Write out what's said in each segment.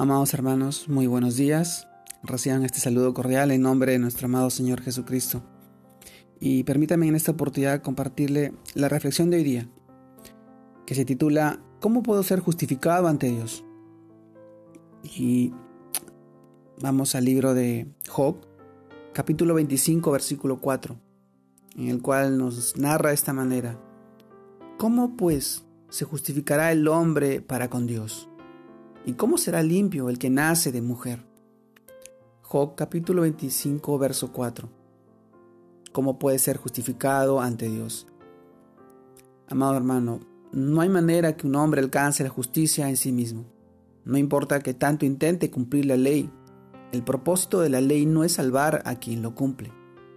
Amados hermanos, muy buenos días. Reciban este saludo cordial en nombre de nuestro amado Señor Jesucristo. Y permítanme en esta oportunidad compartirle la reflexión de hoy día, que se titula ¿Cómo puedo ser justificado ante Dios? Y vamos al libro de Job, capítulo 25, versículo 4, en el cual nos narra de esta manera, ¿cómo pues se justificará el hombre para con Dios? ¿Y cómo será limpio el que nace de mujer? Job capítulo 25, verso 4. ¿Cómo puede ser justificado ante Dios? Amado hermano, no hay manera que un hombre alcance la justicia en sí mismo. No importa que tanto intente cumplir la ley, el propósito de la ley no es salvar a quien lo cumple,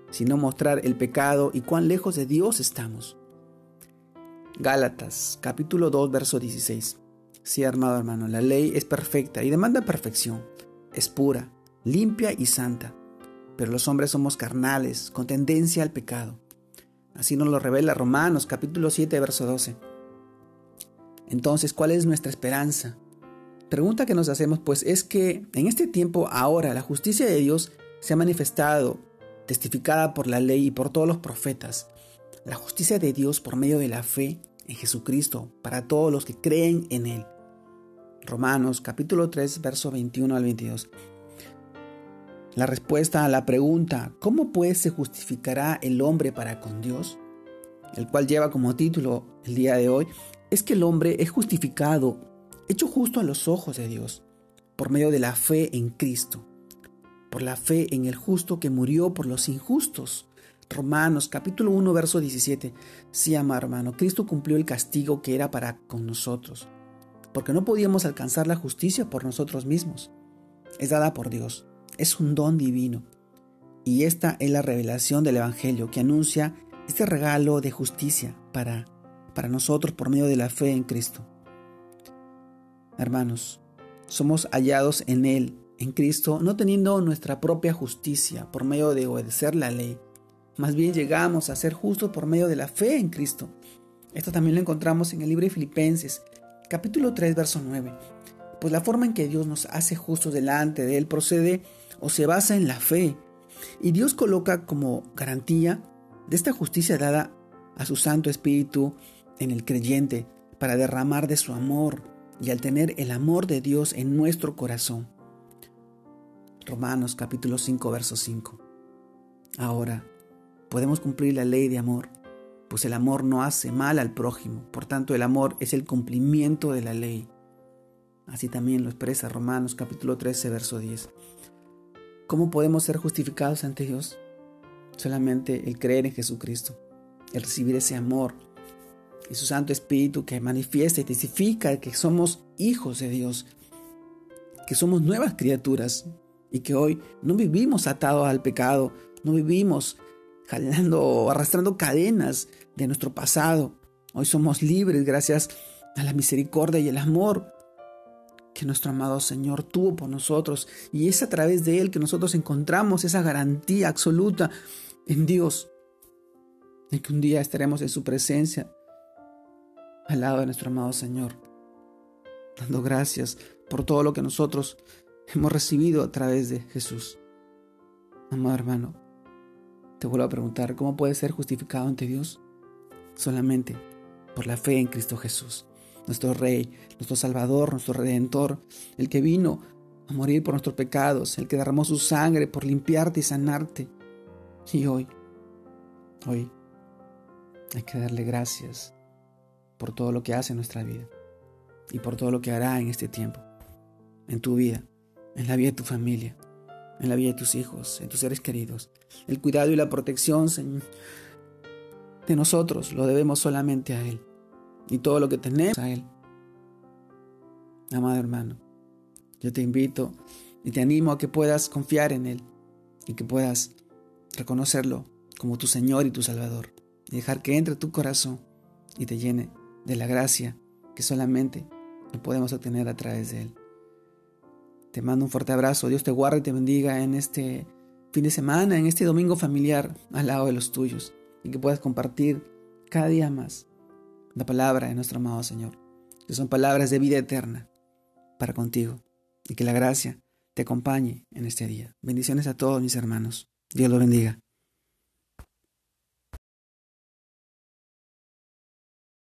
sino mostrar el pecado y cuán lejos de Dios estamos. Gálatas capítulo 2, verso 16. Sí, armado hermano, la ley es perfecta y demanda perfección. Es pura, limpia y santa. Pero los hombres somos carnales, con tendencia al pecado. Así nos lo revela Romanos capítulo 7, verso 12. Entonces, ¿cuál es nuestra esperanza? Pregunta que nos hacemos pues es que en este tiempo ahora la justicia de Dios se ha manifestado, testificada por la ley y por todos los profetas. La justicia de Dios por medio de la fe en Jesucristo para todos los que creen en Él. Romanos capítulo 3, verso 21 al 22. La respuesta a la pregunta, ¿cómo pues se justificará el hombre para con Dios? El cual lleva como título el día de hoy, es que el hombre es justificado, hecho justo a los ojos de Dios, por medio de la fe en Cristo, por la fe en el justo que murió por los injustos. Romanos capítulo 1, verso 17. Sí, amado hermano, Cristo cumplió el castigo que era para con nosotros porque no podíamos alcanzar la justicia por nosotros mismos. Es dada por Dios, es un don divino. Y esta es la revelación del Evangelio que anuncia este regalo de justicia para, para nosotros por medio de la fe en Cristo. Hermanos, somos hallados en Él, en Cristo, no teniendo nuestra propia justicia por medio de obedecer la ley. Más bien llegamos a ser justos por medio de la fe en Cristo. Esto también lo encontramos en el libro de Filipenses, capítulo 3, verso 9. Pues la forma en que Dios nos hace justos delante de Él procede o se basa en la fe. Y Dios coloca como garantía de esta justicia dada a su Santo Espíritu en el creyente para derramar de su amor y al tener el amor de Dios en nuestro corazón. Romanos capítulo 5, verso 5. Ahora, podemos cumplir la ley de amor pues el amor no hace mal al prójimo, por tanto el amor es el cumplimiento de la ley. Así también lo expresa Romanos capítulo 13, verso 10. ¿Cómo podemos ser justificados ante Dios? Solamente el creer en Jesucristo, el recibir ese amor y su Santo Espíritu que manifiesta y testifica que somos hijos de Dios, que somos nuevas criaturas y que hoy no vivimos atados al pecado, no vivimos jalando, arrastrando cadenas de nuestro pasado. Hoy somos libres gracias a la misericordia y el amor que nuestro amado Señor tuvo por nosotros. Y es a través de Él que nosotros encontramos esa garantía absoluta en Dios, de que un día estaremos en su presencia, al lado de nuestro amado Señor, dando gracias por todo lo que nosotros hemos recibido a través de Jesús. Amado hermano, te vuelvo a preguntar, ¿cómo puedes ser justificado ante Dios? Solamente por la fe en Cristo Jesús, nuestro Rey, nuestro Salvador, nuestro Redentor, el que vino a morir por nuestros pecados, el que derramó su sangre por limpiarte y sanarte. Y hoy, hoy, hay que darle gracias por todo lo que hace en nuestra vida y por todo lo que hará en este tiempo, en tu vida, en la vida de tu familia en la vida de tus hijos, en tus seres queridos. El cuidado y la protección de nosotros lo debemos solamente a Él. Y todo lo que tenemos a Él. Amado hermano, yo te invito y te animo a que puedas confiar en Él y que puedas reconocerlo como tu Señor y tu Salvador. Y dejar que entre tu corazón y te llene de la gracia que solamente podemos obtener a través de Él. Te mando un fuerte abrazo. Dios te guarde y te bendiga en este fin de semana, en este domingo familiar al lado de los tuyos. Y que puedas compartir cada día más la palabra de nuestro amado Señor. Que son palabras de vida eterna para contigo y que la gracia te acompañe en este día. Bendiciones a todos mis hermanos. Dios los bendiga.